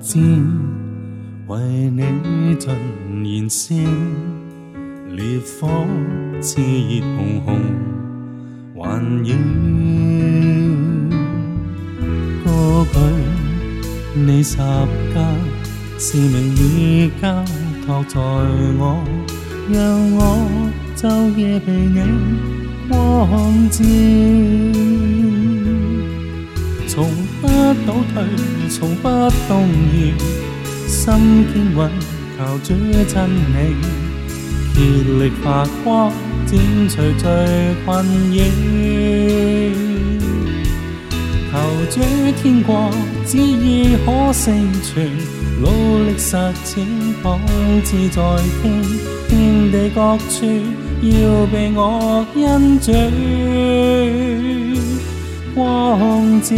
箭为你尽燃烧，烈火炽热熊熊，幻影。过去你刹家，使命已交托在我，让我昼夜被你光照。从不倒退，从不动摇，心坚稳，求主真理，竭力发光，剪除罪困扰。求主天国旨意可成全，努力实践，仿志在听，遍地各处要被我恩眷。光照，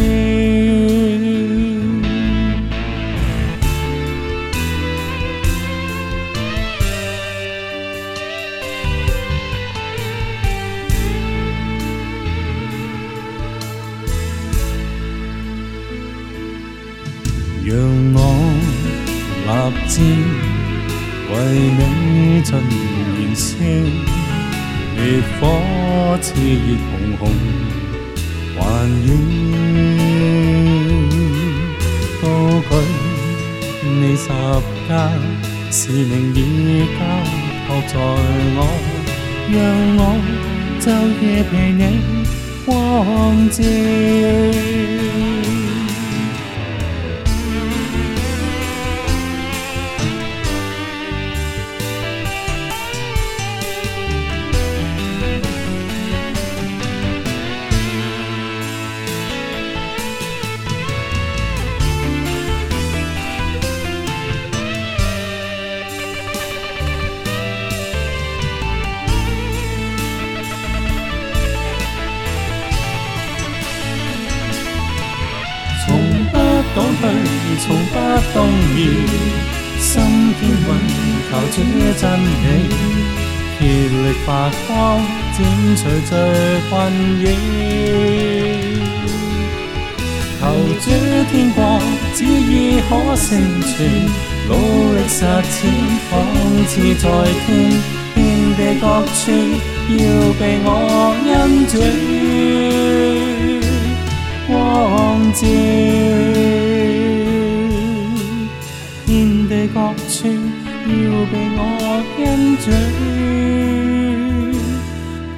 让我立志为你尽燃声，烈火炽热红红。还愿高举你十加，是名已交托在我，让我昼夜陪你光洁。從不動搖，心堅穩求這真理，竭力發光，剪除罪困擾。求主天國旨意可成全，努力實踐，仿似在天遍地各處，要被我恩主光照。处要被我跟着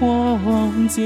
光照